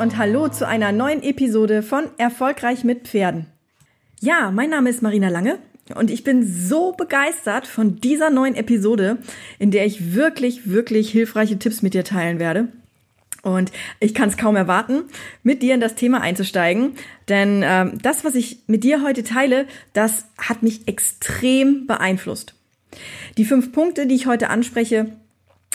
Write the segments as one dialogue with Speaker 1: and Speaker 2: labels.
Speaker 1: Und hallo zu einer neuen Episode von Erfolgreich mit Pferden. Ja, mein Name ist Marina Lange und ich bin so begeistert von dieser neuen Episode, in der ich wirklich, wirklich hilfreiche Tipps mit dir teilen werde. Und ich kann es kaum erwarten, mit dir in das Thema einzusteigen. Denn ähm, das, was ich mit dir heute teile, das hat mich extrem beeinflusst. Die fünf Punkte, die ich heute anspreche,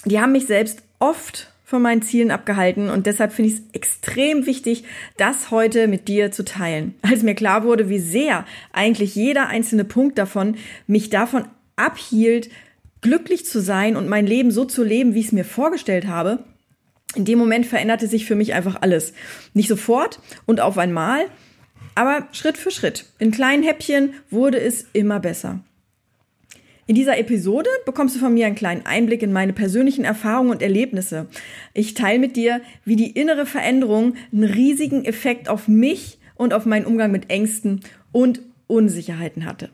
Speaker 1: die haben mich selbst oft von meinen Zielen abgehalten und deshalb finde ich es extrem wichtig, das heute mit dir zu teilen. Als mir klar wurde, wie sehr eigentlich jeder einzelne Punkt davon mich davon abhielt, glücklich zu sein und mein Leben so zu leben, wie ich es mir vorgestellt habe, in dem Moment veränderte sich für mich einfach alles. Nicht sofort und auf einmal, aber Schritt für Schritt. In kleinen Häppchen wurde es immer besser. In dieser Episode bekommst du von mir einen kleinen Einblick in meine persönlichen Erfahrungen und Erlebnisse. Ich teile mit dir, wie die innere Veränderung einen riesigen Effekt auf mich und auf meinen Umgang mit Ängsten und Unsicherheiten hatte.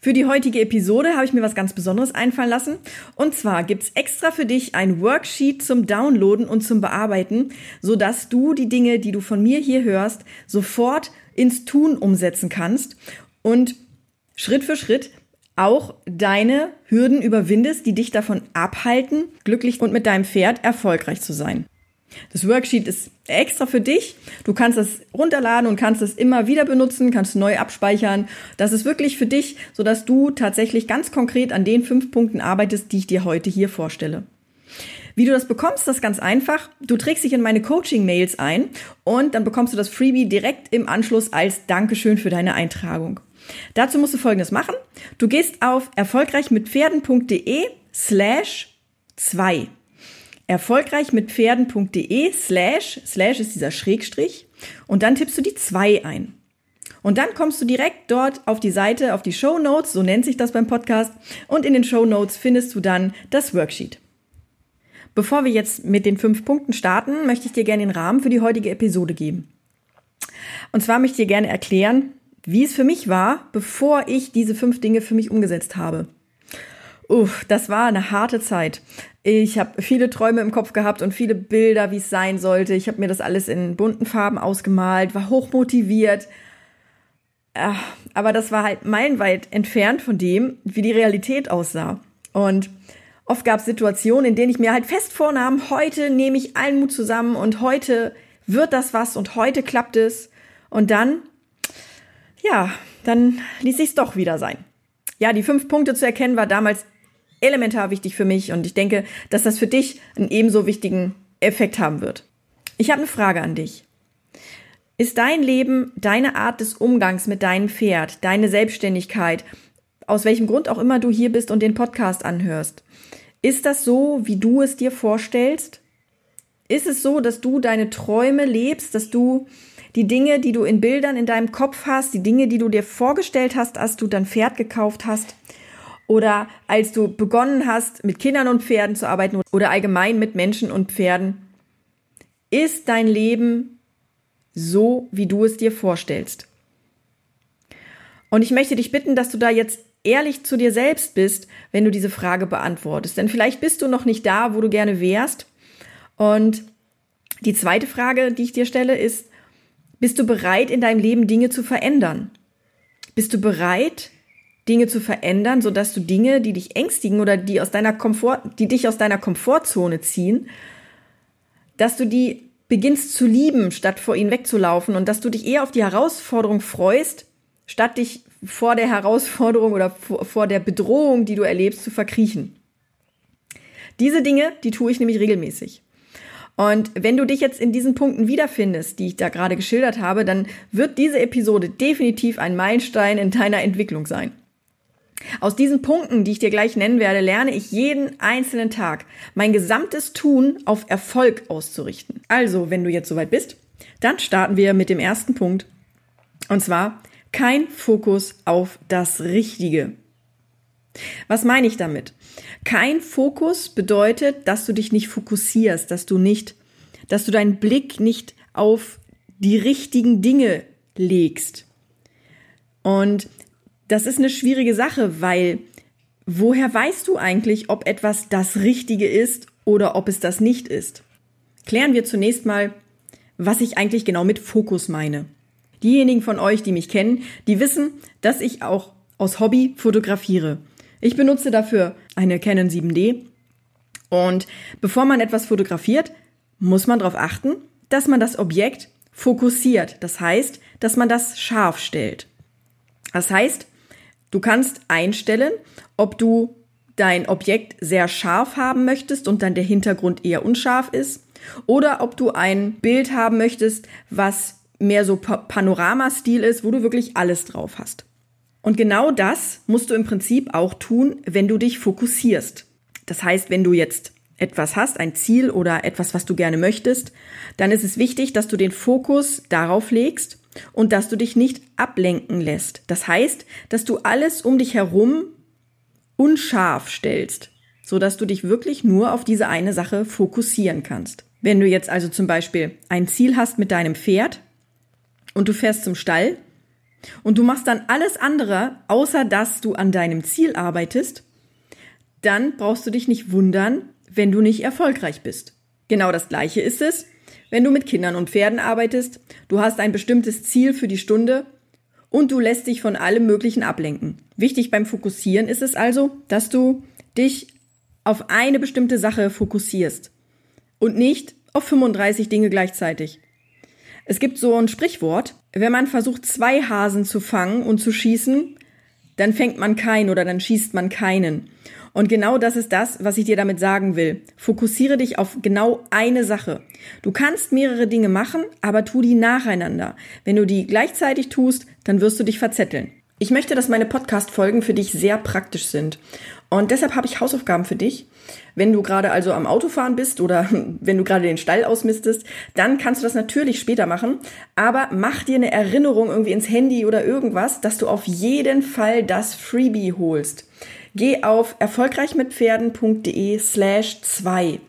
Speaker 1: Für die heutige Episode habe ich mir was ganz Besonderes einfallen lassen. Und zwar gibt's extra für dich ein Worksheet zum Downloaden und zum Bearbeiten, sodass du die Dinge, die du von mir hier hörst, sofort ins Tun umsetzen kannst und Schritt für Schritt auch deine Hürden überwindest, die dich davon abhalten, glücklich und mit deinem Pferd erfolgreich zu sein. Das Worksheet ist extra für dich. Du kannst es runterladen und kannst es immer wieder benutzen, kannst neu abspeichern. Das ist wirklich für dich, sodass du tatsächlich ganz konkret an den fünf Punkten arbeitest, die ich dir heute hier vorstelle. Wie du das bekommst, das ist ganz einfach. Du trägst dich in meine Coaching-Mails ein und dann bekommst du das Freebie direkt im Anschluss als Dankeschön für deine Eintragung. Dazu musst du Folgendes machen. Du gehst auf erfolgreichmitpferden.de slash 2. Erfolgreichmitpferden.de slash, slash ist dieser Schrägstrich und dann tippst du die 2 ein. Und dann kommst du direkt dort auf die Seite, auf die Show Notes, so nennt sich das beim Podcast, und in den Show Notes findest du dann das Worksheet. Bevor wir jetzt mit den fünf Punkten starten, möchte ich dir gerne den Rahmen für die heutige Episode geben. Und zwar möchte ich dir gerne erklären, wie es für mich war, bevor ich diese fünf Dinge für mich umgesetzt habe. Uff, das war eine harte Zeit. Ich habe viele Träume im Kopf gehabt und viele Bilder, wie es sein sollte. Ich habe mir das alles in bunten Farben ausgemalt, war hochmotiviert. Äh, aber das war halt meilenweit entfernt von dem, wie die Realität aussah. Und oft gab es Situationen, in denen ich mir halt fest vornahm, heute nehme ich allen Mut zusammen und heute wird das was und heute klappt es. Und dann ja, dann ließ ich es doch wieder sein. Ja, die fünf Punkte zu erkennen war damals elementar wichtig für mich und ich denke, dass das für dich einen ebenso wichtigen Effekt haben wird. Ich habe eine Frage an dich. Ist dein Leben, deine Art des Umgangs mit deinem Pferd, deine Selbstständigkeit, aus welchem Grund auch immer du hier bist und den Podcast anhörst, ist das so, wie du es dir vorstellst? Ist es so, dass du deine Träume lebst, dass du die Dinge, die du in Bildern in deinem Kopf hast, die Dinge, die du dir vorgestellt hast, als du dein Pferd gekauft hast oder als du begonnen hast, mit Kindern und Pferden zu arbeiten oder allgemein mit Menschen und Pferden, ist dein Leben so, wie du es dir vorstellst? Und ich möchte dich bitten, dass du da jetzt ehrlich zu dir selbst bist, wenn du diese Frage beantwortest. Denn vielleicht bist du noch nicht da, wo du gerne wärst. Und die zweite Frage, die ich dir stelle, ist, bist du bereit, in deinem Leben Dinge zu verändern? Bist du bereit, Dinge zu verändern, sodass du Dinge, die dich ängstigen oder die aus deiner Komfort, die dich aus deiner Komfortzone ziehen, dass du die beginnst zu lieben, statt vor ihnen wegzulaufen und dass du dich eher auf die Herausforderung freust, statt dich vor der Herausforderung oder vor der Bedrohung, die du erlebst, zu verkriechen. Diese Dinge, die tue ich nämlich regelmäßig. Und wenn du dich jetzt in diesen Punkten wiederfindest, die ich da gerade geschildert habe, dann wird diese Episode definitiv ein Meilenstein in deiner Entwicklung sein. Aus diesen Punkten, die ich dir gleich nennen werde, lerne ich jeden einzelnen Tag mein gesamtes Tun auf Erfolg auszurichten. Also, wenn du jetzt soweit bist, dann starten wir mit dem ersten Punkt. Und zwar kein Fokus auf das Richtige. Was meine ich damit? Kein Fokus bedeutet, dass du dich nicht fokussierst, dass du nicht, dass du deinen Blick nicht auf die richtigen Dinge legst. Und das ist eine schwierige Sache, weil woher weißt du eigentlich, ob etwas das Richtige ist oder ob es das nicht ist? Klären wir zunächst mal, was ich eigentlich genau mit Fokus meine. Diejenigen von euch, die mich kennen, die wissen, dass ich auch aus Hobby fotografiere. Ich benutze dafür eine Canon 7D und bevor man etwas fotografiert, muss man darauf achten, dass man das Objekt fokussiert. Das heißt, dass man das scharf stellt. Das heißt, du kannst einstellen, ob du dein Objekt sehr scharf haben möchtest und dann der Hintergrund eher unscharf ist oder ob du ein Bild haben möchtest, was mehr so Panoramastil ist, wo du wirklich alles drauf hast. Und genau das musst du im Prinzip auch tun, wenn du dich fokussierst. Das heißt, wenn du jetzt etwas hast, ein Ziel oder etwas, was du gerne möchtest, dann ist es wichtig, dass du den Fokus darauf legst und dass du dich nicht ablenken lässt. Das heißt, dass du alles um dich herum unscharf stellst, so dass du dich wirklich nur auf diese eine Sache fokussieren kannst. Wenn du jetzt also zum Beispiel ein Ziel hast mit deinem Pferd und du fährst zum Stall und du machst dann alles andere, außer dass du an deinem Ziel arbeitest, dann brauchst du dich nicht wundern, wenn du nicht erfolgreich bist. Genau das gleiche ist es, wenn du mit Kindern und Pferden arbeitest, du hast ein bestimmtes Ziel für die Stunde und du lässt dich von allem Möglichen ablenken. Wichtig beim Fokussieren ist es also, dass du dich auf eine bestimmte Sache fokussierst und nicht auf 35 Dinge gleichzeitig. Es gibt so ein Sprichwort, wenn man versucht, zwei Hasen zu fangen und zu schießen, dann fängt man keinen oder dann schießt man keinen. Und genau das ist das, was ich dir damit sagen will. Fokussiere dich auf genau eine Sache. Du kannst mehrere Dinge machen, aber tu die nacheinander. Wenn du die gleichzeitig tust, dann wirst du dich verzetteln. Ich möchte, dass meine Podcast-Folgen für dich sehr praktisch sind. Und deshalb habe ich Hausaufgaben für dich. Wenn du gerade also am Autofahren bist oder wenn du gerade den Stall ausmistest, dann kannst du das natürlich später machen. Aber mach dir eine Erinnerung irgendwie ins Handy oder irgendwas, dass du auf jeden Fall das Freebie holst. Geh auf erfolgreichmitpferden.de slash 2.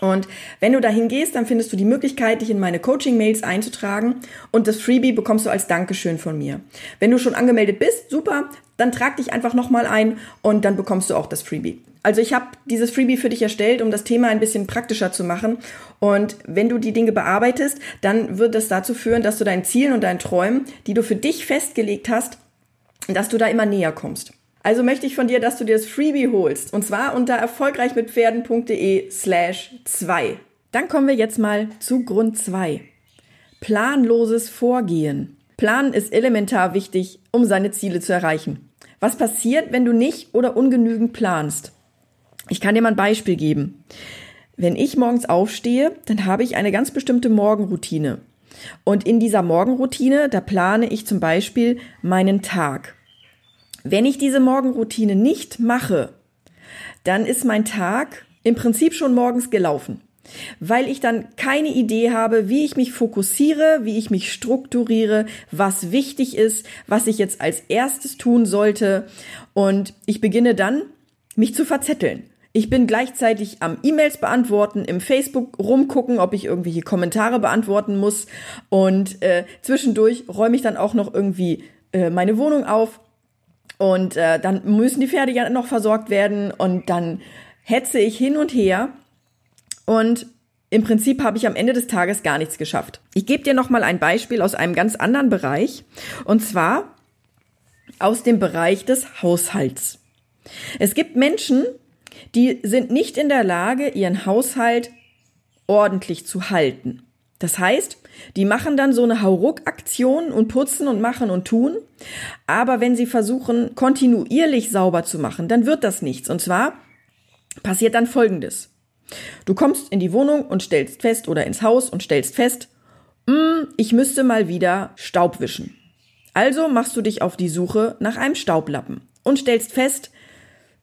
Speaker 1: Und wenn du dahin gehst, dann findest du die Möglichkeit, dich in meine Coaching-Mails einzutragen und das Freebie bekommst du als Dankeschön von mir. Wenn du schon angemeldet bist, super, dann trag dich einfach nochmal ein und dann bekommst du auch das Freebie. Also ich habe dieses Freebie für dich erstellt, um das Thema ein bisschen praktischer zu machen. Und wenn du die Dinge bearbeitest, dann wird das dazu führen, dass du deinen Zielen und deinen Träumen, die du für dich festgelegt hast, dass du da immer näher kommst. Also möchte ich von dir, dass du dir das Freebie holst. Und zwar unter erfolgreichmitpferden.de slash 2. Dann kommen wir jetzt mal zu Grund 2. Planloses Vorgehen. Planen ist elementar wichtig, um seine Ziele zu erreichen. Was passiert, wenn du nicht oder ungenügend planst? Ich kann dir mal ein Beispiel geben. Wenn ich morgens aufstehe, dann habe ich eine ganz bestimmte Morgenroutine. Und in dieser Morgenroutine, da plane ich zum Beispiel meinen Tag. Wenn ich diese Morgenroutine nicht mache, dann ist mein Tag im Prinzip schon morgens gelaufen, weil ich dann keine Idee habe, wie ich mich fokussiere, wie ich mich strukturiere, was wichtig ist, was ich jetzt als erstes tun sollte. Und ich beginne dann, mich zu verzetteln. Ich bin gleichzeitig am E-Mails beantworten, im Facebook rumgucken, ob ich irgendwelche Kommentare beantworten muss. Und äh, zwischendurch räume ich dann auch noch irgendwie äh, meine Wohnung auf und äh, dann müssen die Pferde ja noch versorgt werden und dann hetze ich hin und her und im Prinzip habe ich am Ende des Tages gar nichts geschafft. Ich gebe dir noch mal ein Beispiel aus einem ganz anderen Bereich und zwar aus dem Bereich des Haushalts. Es gibt Menschen, die sind nicht in der Lage, ihren Haushalt ordentlich zu halten. Das heißt, die machen dann so eine Hauruck-Aktion und putzen und machen und tun. Aber wenn sie versuchen, kontinuierlich sauber zu machen, dann wird das nichts. Und zwar passiert dann Folgendes. Du kommst in die Wohnung und stellst fest oder ins Haus und stellst fest, mm, ich müsste mal wieder Staub wischen. Also machst du dich auf die Suche nach einem Staublappen. und stellst fest,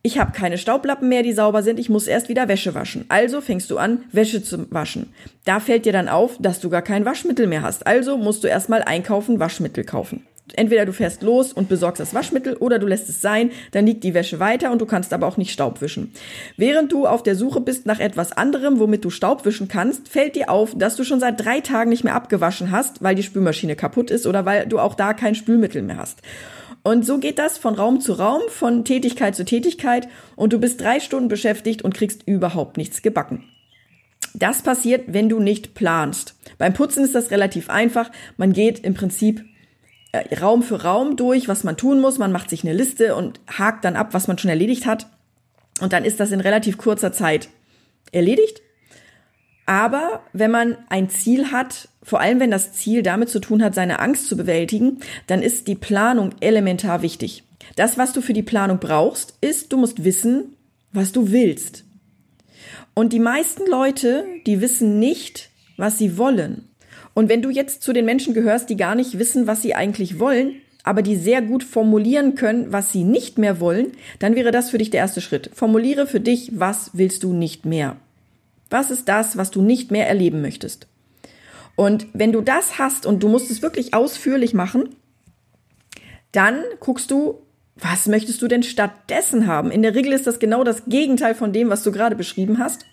Speaker 1: ich habe keine Staublappen mehr, die sauber sind, ich muss erst wieder Wäsche waschen. Also fängst du an, Wäsche zu waschen. Da fällt dir dann auf, dass du gar kein Waschmittel mehr hast. Also musst du erstmal einkaufen, Waschmittel kaufen. Entweder du fährst los und besorgst das Waschmittel oder du lässt es sein, dann liegt die Wäsche weiter und du kannst aber auch nicht Staub wischen. Während du auf der Suche bist nach etwas anderem, womit du Staub wischen kannst, fällt dir auf, dass du schon seit drei Tagen nicht mehr abgewaschen hast, weil die Spülmaschine kaputt ist oder weil du auch da kein Spülmittel mehr hast. Und so geht das von Raum zu Raum, von Tätigkeit zu Tätigkeit und du bist drei Stunden beschäftigt und kriegst überhaupt nichts gebacken. Das passiert, wenn du nicht planst. Beim Putzen ist das relativ einfach. Man geht im Prinzip äh, Raum für Raum durch, was man tun muss. Man macht sich eine Liste und hakt dann ab, was man schon erledigt hat. Und dann ist das in relativ kurzer Zeit erledigt. Aber wenn man ein Ziel hat, vor allem wenn das Ziel damit zu tun hat, seine Angst zu bewältigen, dann ist die Planung elementar wichtig. Das, was du für die Planung brauchst, ist, du musst wissen, was du willst. Und die meisten Leute, die wissen nicht, was sie wollen. Und wenn du jetzt zu den Menschen gehörst, die gar nicht wissen, was sie eigentlich wollen, aber die sehr gut formulieren können, was sie nicht mehr wollen, dann wäre das für dich der erste Schritt. Formuliere für dich, was willst du nicht mehr. Was ist das, was du nicht mehr erleben möchtest? Und wenn du das hast und du musst es wirklich ausführlich machen, dann guckst du, was möchtest du denn stattdessen haben? In der Regel ist das genau das Gegenteil von dem, was du gerade beschrieben hast.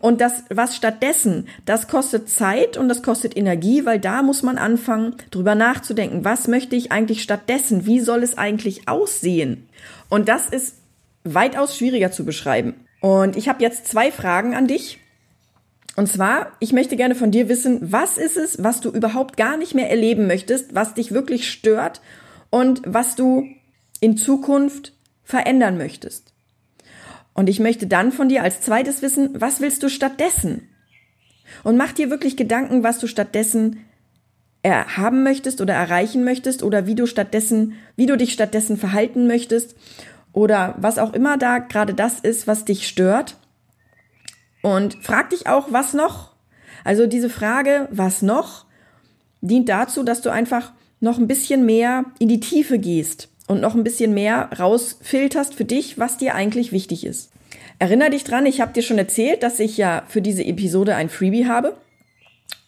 Speaker 1: Und das, was stattdessen, das kostet Zeit und das kostet Energie, weil da muss man anfangen, drüber nachzudenken. Was möchte ich eigentlich stattdessen? Wie soll es eigentlich aussehen? Und das ist weitaus schwieriger zu beschreiben. Und ich habe jetzt zwei Fragen an dich. Und zwar, ich möchte gerne von dir wissen, was ist es, was du überhaupt gar nicht mehr erleben möchtest, was dich wirklich stört und was du in Zukunft verändern möchtest. Und ich möchte dann von dir als zweites wissen, was willst du stattdessen? Und mach dir wirklich Gedanken, was du stattdessen haben möchtest oder erreichen möchtest oder wie du stattdessen, wie du dich stattdessen verhalten möchtest oder was auch immer da gerade das ist, was dich stört. Und frag dich auch, was noch? Also diese Frage, was noch, dient dazu, dass du einfach noch ein bisschen mehr in die Tiefe gehst und noch ein bisschen mehr rausfilterst für dich, was dir eigentlich wichtig ist. Erinner dich dran, ich habe dir schon erzählt, dass ich ja für diese Episode ein Freebie habe.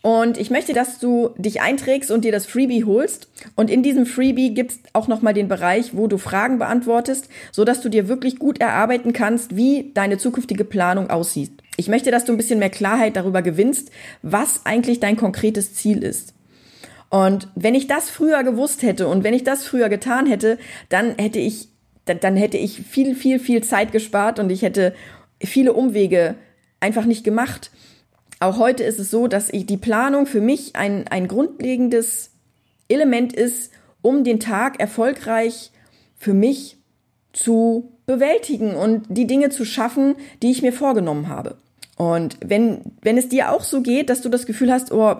Speaker 1: Und ich möchte, dass du dich einträgst und dir das Freebie holst. Und in diesem Freebie gibt's auch nochmal den Bereich, wo du Fragen beantwortest, so dass du dir wirklich gut erarbeiten kannst, wie deine zukünftige Planung aussieht. Ich möchte, dass du ein bisschen mehr Klarheit darüber gewinnst, was eigentlich dein konkretes Ziel ist. Und wenn ich das früher gewusst hätte und wenn ich das früher getan hätte, dann hätte ich, dann hätte ich viel, viel, viel Zeit gespart und ich hätte viele Umwege einfach nicht gemacht. Auch heute ist es so, dass die Planung für mich ein, ein grundlegendes Element ist, um den Tag erfolgreich für mich zu bewältigen und die Dinge zu schaffen, die ich mir vorgenommen habe. Und wenn, wenn es dir auch so geht, dass du das Gefühl hast, oh,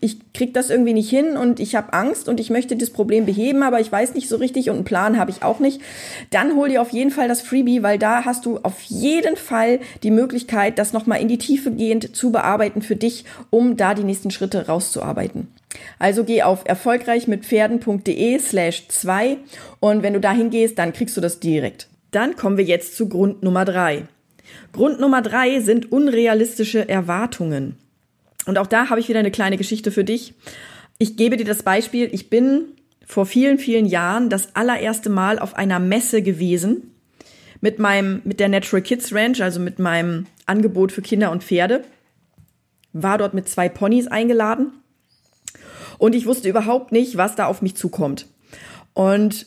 Speaker 1: ich krieg das irgendwie nicht hin und ich habe Angst und ich möchte das Problem beheben, aber ich weiß nicht so richtig und einen Plan habe ich auch nicht, dann hol dir auf jeden Fall das Freebie, weil da hast du auf jeden Fall die Möglichkeit, das nochmal in die Tiefe gehend zu bearbeiten für dich, um da die nächsten Schritte rauszuarbeiten. Also geh auf erfolgreichmitpferden.de slash zwei und wenn du da hingehst, dann kriegst du das direkt. Dann kommen wir jetzt zu Grund Nummer drei. Grund Nummer drei sind unrealistische Erwartungen. Und auch da habe ich wieder eine kleine Geschichte für dich. Ich gebe dir das Beispiel. Ich bin vor vielen, vielen Jahren das allererste Mal auf einer Messe gewesen mit meinem, mit der Natural Kids Ranch, also mit meinem Angebot für Kinder und Pferde. War dort mit zwei Ponys eingeladen. Und ich wusste überhaupt nicht, was da auf mich zukommt. Und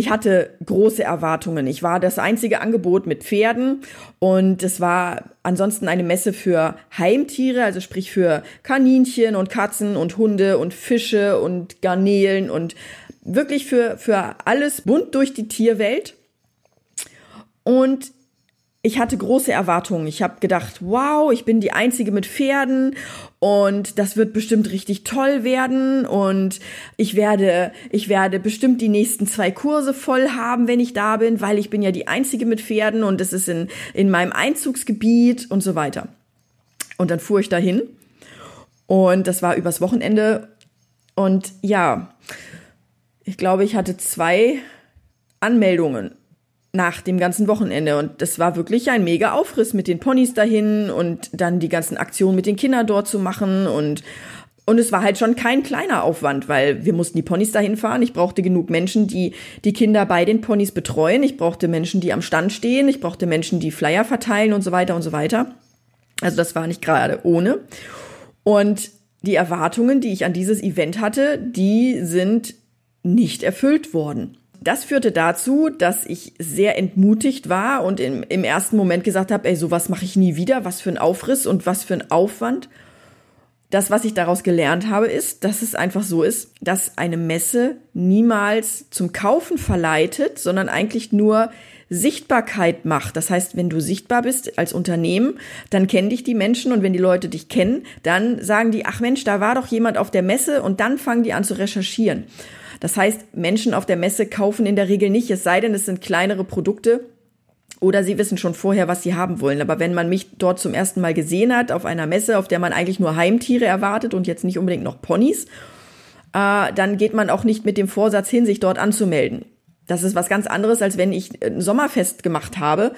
Speaker 1: ich hatte große Erwartungen. Ich war das einzige Angebot mit Pferden und es war ansonsten eine Messe für Heimtiere, also sprich für Kaninchen und Katzen und Hunde und Fische und Garnelen und wirklich für, für alles bunt durch die Tierwelt. Und ich hatte große Erwartungen. Ich habe gedacht, wow, ich bin die Einzige mit Pferden und das wird bestimmt richtig toll werden und ich werde, ich werde bestimmt die nächsten zwei Kurse voll haben, wenn ich da bin, weil ich bin ja die Einzige mit Pferden und es ist in, in meinem Einzugsgebiet und so weiter. Und dann fuhr ich dahin und das war übers Wochenende und ja, ich glaube, ich hatte zwei Anmeldungen nach dem ganzen Wochenende. Und das war wirklich ein mega Aufriss mit den Ponys dahin und dann die ganzen Aktionen mit den Kindern dort zu machen und und es war halt schon kein kleiner Aufwand, weil wir mussten die Ponys dahin fahren. Ich brauchte genug Menschen, die die Kinder bei den Ponys betreuen. Ich brauchte Menschen, die am Stand stehen. Ich brauchte Menschen, die Flyer verteilen und so weiter und so weiter. Also das war nicht gerade ohne. Und die Erwartungen, die ich an dieses Event hatte, die sind nicht erfüllt worden. Das führte dazu, dass ich sehr entmutigt war und im, im ersten Moment gesagt habe, ey, sowas mache ich nie wieder, was für ein Aufriss und was für ein Aufwand. Das, was ich daraus gelernt habe, ist, dass es einfach so ist, dass eine Messe niemals zum Kaufen verleitet, sondern eigentlich nur Sichtbarkeit macht. Das heißt, wenn du sichtbar bist als Unternehmen, dann kennen dich die Menschen und wenn die Leute dich kennen, dann sagen die, ach Mensch, da war doch jemand auf der Messe und dann fangen die an zu recherchieren. Das heißt, Menschen auf der Messe kaufen in der Regel nicht, es sei denn, es sind kleinere Produkte oder sie wissen schon vorher, was sie haben wollen. Aber wenn man mich dort zum ersten Mal gesehen hat, auf einer Messe, auf der man eigentlich nur Heimtiere erwartet und jetzt nicht unbedingt noch Ponys, äh, dann geht man auch nicht mit dem Vorsatz hin, sich dort anzumelden. Das ist was ganz anderes, als wenn ich ein Sommerfest gemacht habe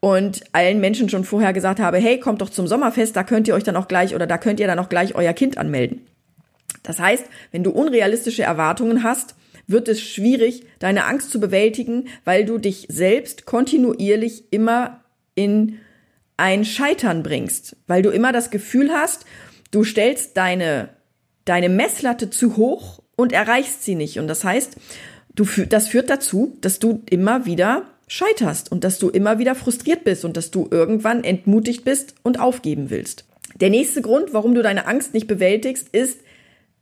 Speaker 1: und allen Menschen schon vorher gesagt habe, hey, kommt doch zum Sommerfest, da könnt ihr euch dann auch gleich oder da könnt ihr dann auch gleich euer Kind anmelden. Das heißt, wenn du unrealistische Erwartungen hast, wird es schwierig, deine Angst zu bewältigen, weil du dich selbst kontinuierlich immer in ein Scheitern bringst, weil du immer das Gefühl hast, du stellst deine, deine Messlatte zu hoch und erreichst sie nicht. Und das heißt, du, das führt dazu, dass du immer wieder scheiterst und dass du immer wieder frustriert bist und dass du irgendwann entmutigt bist und aufgeben willst. Der nächste Grund, warum du deine Angst nicht bewältigst, ist,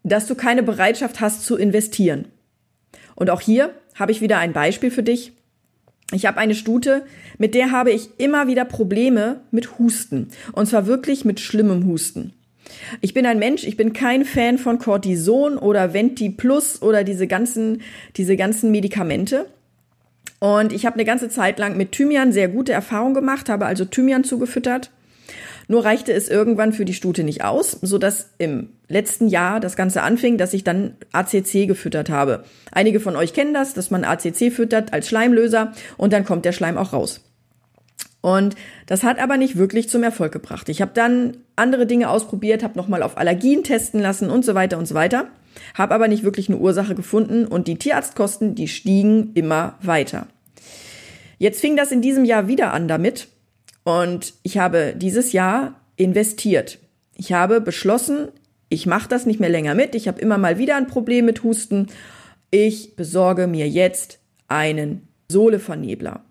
Speaker 1: dass du keine Bereitschaft hast zu investieren. Und auch hier habe ich wieder ein Beispiel für dich. Ich habe eine Stute, mit der habe ich immer wieder Probleme mit Husten. Und zwar wirklich mit schlimmem Husten. Ich bin ein Mensch, ich bin kein Fan von Cortison oder Venti Plus oder diese ganzen, diese ganzen Medikamente. Und ich habe eine ganze Zeit lang mit Thymian sehr gute Erfahrungen gemacht, habe also Thymian zugefüttert. Nur reichte es irgendwann für die Stute nicht aus, so dass im letzten Jahr das Ganze anfing, dass ich dann ACC gefüttert habe. Einige von euch kennen das, dass man ACC füttert als Schleimlöser und dann kommt der Schleim auch raus. Und das hat aber nicht wirklich zum Erfolg gebracht. Ich habe dann andere Dinge ausprobiert, habe nochmal auf Allergien testen lassen und so weiter und so weiter, habe aber nicht wirklich eine Ursache gefunden und die Tierarztkosten, die stiegen immer weiter. Jetzt fing das in diesem Jahr wieder an damit, und ich habe dieses Jahr investiert. Ich habe beschlossen, ich mache das nicht mehr länger mit. Ich habe immer mal wieder ein Problem mit Husten. Ich besorge mir jetzt einen Sohlevernebler.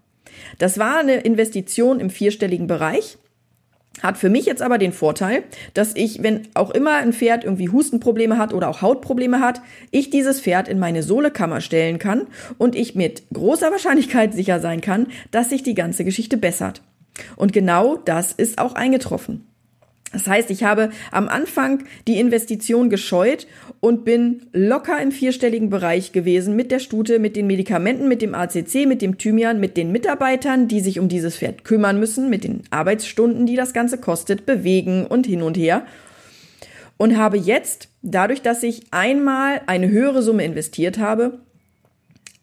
Speaker 1: Das war eine Investition im vierstelligen Bereich. Hat für mich jetzt aber den Vorteil, dass ich, wenn auch immer ein Pferd irgendwie Hustenprobleme hat oder auch Hautprobleme hat, ich dieses Pferd in meine Sohlekammer stellen kann und ich mit großer Wahrscheinlichkeit sicher sein kann, dass sich die ganze Geschichte bessert. Und genau das ist auch eingetroffen. Das heißt, ich habe am Anfang die Investition gescheut und bin locker im vierstelligen Bereich gewesen mit der Stute, mit den Medikamenten, mit dem ACC, mit dem Thymian, mit den Mitarbeitern, die sich um dieses Pferd kümmern müssen, mit den Arbeitsstunden, die das Ganze kostet, bewegen und hin und her. Und habe jetzt, dadurch, dass ich einmal eine höhere Summe investiert habe,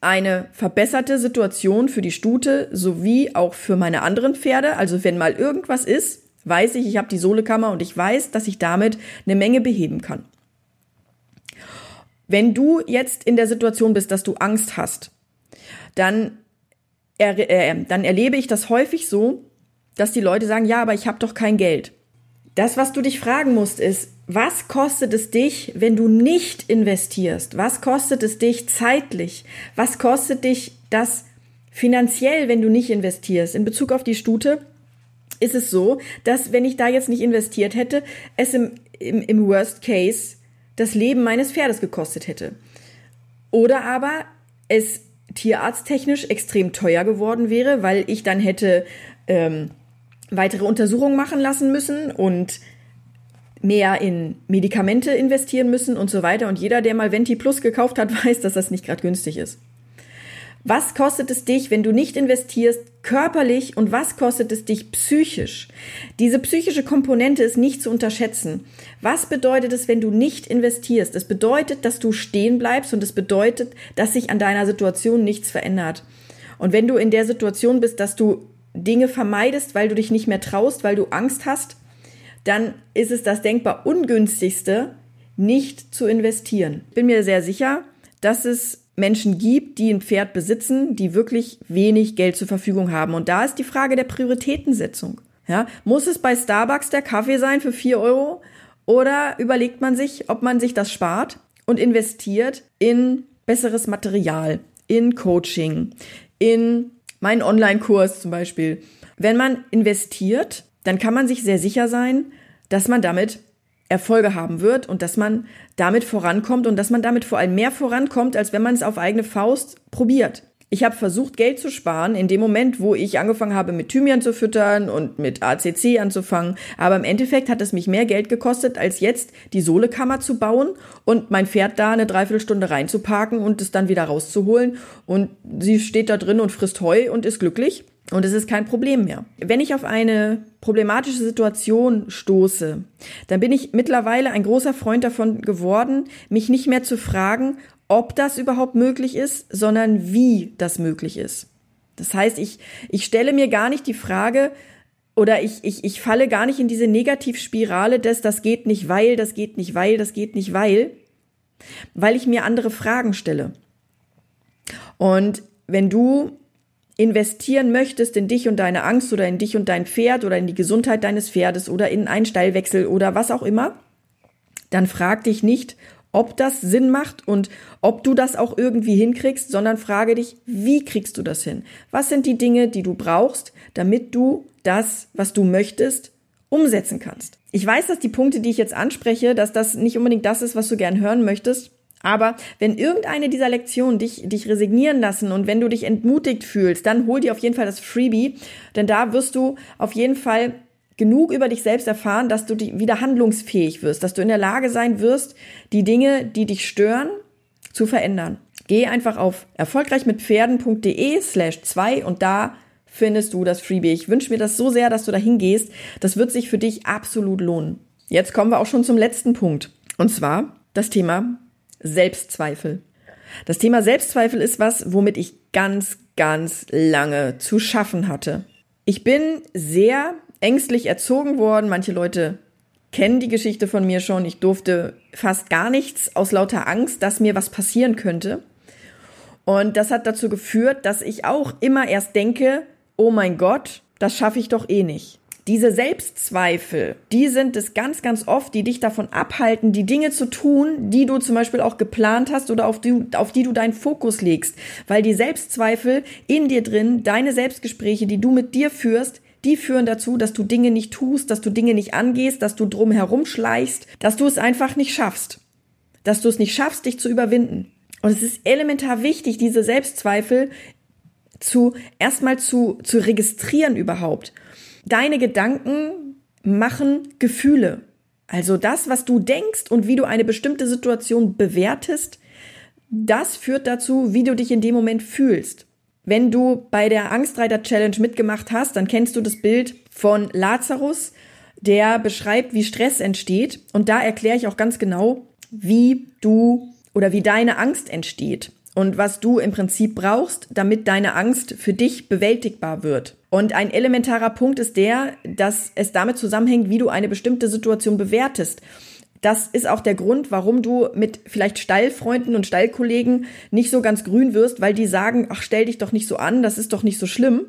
Speaker 1: eine verbesserte Situation für die Stute sowie auch für meine anderen Pferde. Also wenn mal irgendwas ist, weiß ich, ich habe die Sohlekammer und ich weiß, dass ich damit eine Menge beheben kann. Wenn du jetzt in der Situation bist, dass du Angst hast, dann, er, äh, dann erlebe ich das häufig so, dass die Leute sagen, ja, aber ich habe doch kein Geld. Das, was du dich fragen musst, ist, was kostet es dich, wenn du nicht investierst? Was kostet es dich zeitlich? Was kostet dich das finanziell, wenn du nicht investierst? In Bezug auf die Stute ist es so, dass wenn ich da jetzt nicht investiert hätte, es im, im, im Worst Case das Leben meines Pferdes gekostet hätte. Oder aber es tierarzttechnisch extrem teuer geworden wäre, weil ich dann hätte ähm, weitere Untersuchungen machen lassen müssen und mehr in Medikamente investieren müssen und so weiter. Und jeder, der mal Venti Plus gekauft hat, weiß, dass das nicht gerade günstig ist. Was kostet es dich, wenn du nicht investierst, körperlich und was kostet es dich psychisch? Diese psychische Komponente ist nicht zu unterschätzen. Was bedeutet es, wenn du nicht investierst? Es bedeutet, dass du stehen bleibst und es bedeutet, dass sich an deiner Situation nichts verändert. Und wenn du in der Situation bist, dass du Dinge vermeidest, weil du dich nicht mehr traust, weil du Angst hast, dann ist es das denkbar ungünstigste, nicht zu investieren. Bin mir sehr sicher, dass es Menschen gibt, die ein Pferd besitzen, die wirklich wenig Geld zur Verfügung haben. Und da ist die Frage der Prioritätensetzung. Ja, muss es bei Starbucks der Kaffee sein für vier Euro? Oder überlegt man sich, ob man sich das spart und investiert in besseres Material, in Coaching, in meinen Online-Kurs zum Beispiel. Wenn man investiert, dann kann man sich sehr sicher sein, dass man damit Erfolge haben wird und dass man damit vorankommt und dass man damit vor allem mehr vorankommt, als wenn man es auf eigene Faust probiert. Ich habe versucht, Geld zu sparen in dem Moment, wo ich angefangen habe, mit Thymian zu füttern und mit ACC anzufangen. Aber im Endeffekt hat es mich mehr Geld gekostet, als jetzt die Sohlekammer zu bauen und mein Pferd da eine Dreiviertelstunde reinzuparken und es dann wieder rauszuholen. Und sie steht da drin und frisst Heu und ist glücklich. Und es ist kein Problem mehr. Wenn ich auf eine problematische Situation stoße, dann bin ich mittlerweile ein großer Freund davon geworden, mich nicht mehr zu fragen, ob das überhaupt möglich ist, sondern wie das möglich ist. Das heißt, ich, ich stelle mir gar nicht die Frage, oder ich, ich, ich falle gar nicht in diese Negativspirale des, das geht nicht, weil, das geht nicht, weil, das geht nicht, weil, weil ich mir andere Fragen stelle. Und wenn du investieren möchtest in dich und deine Angst oder in dich und dein Pferd oder in die Gesundheit deines Pferdes oder in einen Steilwechsel oder was auch immer, dann frag dich nicht, ob das Sinn macht und ob du das auch irgendwie hinkriegst, sondern frage dich, wie kriegst du das hin? Was sind die Dinge, die du brauchst, damit du das, was du möchtest, umsetzen kannst? Ich weiß, dass die Punkte, die ich jetzt anspreche, dass das nicht unbedingt das ist, was du gern hören möchtest. Aber wenn irgendeine dieser Lektionen dich, dich resignieren lassen und wenn du dich entmutigt fühlst, dann hol dir auf jeden Fall das Freebie, denn da wirst du auf jeden Fall genug über dich selbst erfahren, dass du wieder handlungsfähig wirst, dass du in der Lage sein wirst, die Dinge, die dich stören, zu verändern. Geh einfach auf erfolgreichmitpferden.de slash 2 und da findest du das Freebie. Ich wünsche mir das so sehr, dass du da hingehst. Das wird sich für dich absolut lohnen. Jetzt kommen wir auch schon zum letzten Punkt. Und zwar das Thema Selbstzweifel. Das Thema Selbstzweifel ist was, womit ich ganz, ganz lange zu schaffen hatte. Ich bin sehr ängstlich erzogen worden. Manche Leute kennen die Geschichte von mir schon. Ich durfte fast gar nichts aus lauter Angst, dass mir was passieren könnte. Und das hat dazu geführt, dass ich auch immer erst denke, oh mein Gott, das schaffe ich doch eh nicht. Diese Selbstzweifel, die sind es ganz, ganz oft, die dich davon abhalten, die Dinge zu tun, die du zum Beispiel auch geplant hast oder auf die, auf die du deinen Fokus legst. Weil die Selbstzweifel in dir drin, deine Selbstgespräche, die du mit dir führst, die führen dazu, dass du Dinge nicht tust, dass du Dinge nicht angehst, dass du drum herum schleichst, dass du es einfach nicht schaffst. Dass du es nicht schaffst, dich zu überwinden. Und es ist elementar wichtig, diese Selbstzweifel zu erstmal zu, zu registrieren überhaupt Deine Gedanken machen Gefühle. Also das, was du denkst und wie du eine bestimmte Situation bewertest, das führt dazu, wie du dich in dem Moment fühlst. Wenn du bei der Angstreiter Challenge mitgemacht hast, dann kennst du das Bild von Lazarus, der beschreibt, wie Stress entsteht. Und da erkläre ich auch ganz genau, wie du oder wie deine Angst entsteht und was du im Prinzip brauchst, damit deine Angst für dich bewältigbar wird. Und ein elementarer Punkt ist der, dass es damit zusammenhängt, wie du eine bestimmte Situation bewertest. Das ist auch der Grund, warum du mit vielleicht Stallfreunden und Stallkollegen nicht so ganz grün wirst, weil die sagen, ach, stell dich doch nicht so an, das ist doch nicht so schlimm.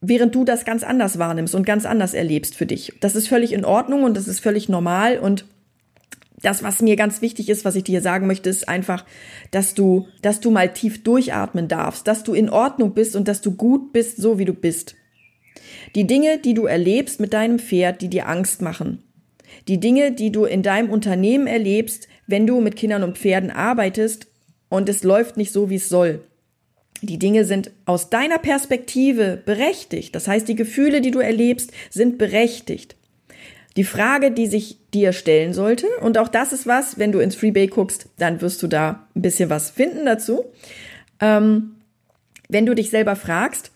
Speaker 1: Während du das ganz anders wahrnimmst und ganz anders erlebst für dich. Das ist völlig in Ordnung und das ist völlig normal und das, was mir ganz wichtig ist, was ich dir sagen möchte, ist einfach, dass du, dass du mal tief durchatmen darfst, dass du in Ordnung bist und dass du gut bist, so wie du bist. Die Dinge, die du erlebst mit deinem Pferd, die dir Angst machen. Die Dinge, die du in deinem Unternehmen erlebst, wenn du mit Kindern und Pferden arbeitest und es läuft nicht so, wie es soll. Die Dinge sind aus deiner Perspektive berechtigt. Das heißt, die Gefühle, die du erlebst, sind berechtigt. Die Frage, die sich dir stellen sollte, und auch das ist was, wenn du ins Freebay guckst, dann wirst du da ein bisschen was finden dazu. Ähm, wenn du dich selber fragst,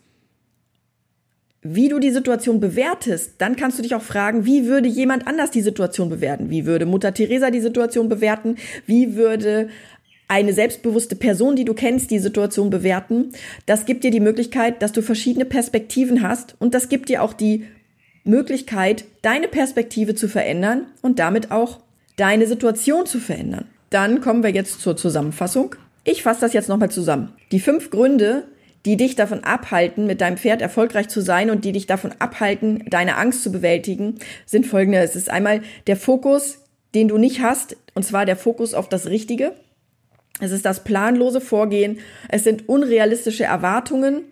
Speaker 1: wie du die Situation bewertest, dann kannst du dich auch fragen, wie würde jemand anders die Situation bewerten? Wie würde Mutter Teresa die Situation bewerten? Wie würde eine selbstbewusste Person, die du kennst, die Situation bewerten. Das gibt dir die Möglichkeit, dass du verschiedene Perspektiven hast und das gibt dir auch die Möglichkeit, deine Perspektive zu verändern und damit auch deine Situation zu verändern. Dann kommen wir jetzt zur Zusammenfassung. Ich fasse das jetzt nochmal zusammen. Die fünf Gründe, die dich davon abhalten, mit deinem Pferd erfolgreich zu sein und die dich davon abhalten, deine Angst zu bewältigen, sind folgende. Es ist einmal der Fokus, den du nicht hast, und zwar der Fokus auf das Richtige. Es ist das planlose Vorgehen. Es sind unrealistische Erwartungen.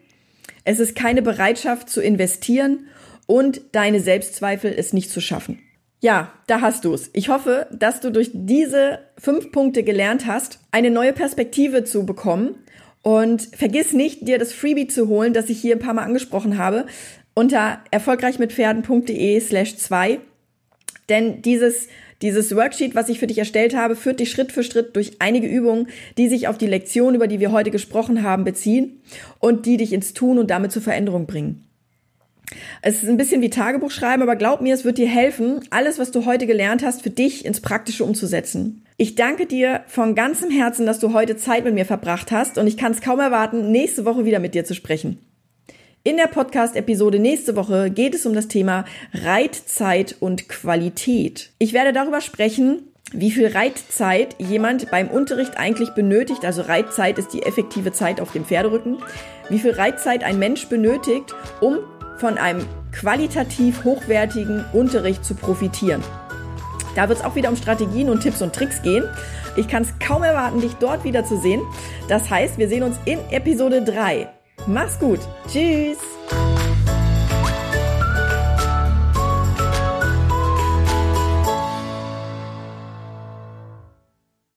Speaker 1: Es ist keine Bereitschaft zu investieren und deine Selbstzweifel ist nicht zu schaffen. Ja, da hast du es. Ich hoffe, dass du durch diese fünf Punkte gelernt hast, eine neue Perspektive zu bekommen. Und vergiss nicht, dir das Freebie zu holen, das ich hier ein paar Mal angesprochen habe, unter erfolgreichmitpferden.de slash zwei. Denn dieses dieses Worksheet, was ich für dich erstellt habe, führt dich Schritt für Schritt durch einige Übungen, die sich auf die Lektion, über die wir heute gesprochen haben, beziehen und die dich ins Tun und damit zur Veränderung bringen. Es ist ein bisschen wie Tagebuch schreiben, aber glaub mir, es wird dir helfen, alles, was du heute gelernt hast, für dich ins Praktische umzusetzen. Ich danke dir von ganzem Herzen, dass du heute Zeit mit mir verbracht hast und ich kann es kaum erwarten, nächste Woche wieder mit dir zu sprechen. In der Podcast-Episode nächste Woche geht es um das Thema Reitzeit und Qualität. Ich werde darüber sprechen, wie viel Reitzeit jemand beim Unterricht eigentlich benötigt. Also Reitzeit ist die effektive Zeit auf dem Pferderücken. Wie viel Reitzeit ein Mensch benötigt, um von einem qualitativ hochwertigen Unterricht zu profitieren. Da wird es auch wieder um Strategien und Tipps und Tricks gehen. Ich kann es kaum erwarten, dich dort wiederzusehen. Das heißt, wir sehen uns in Episode 3. Mach's gut. Tschüss.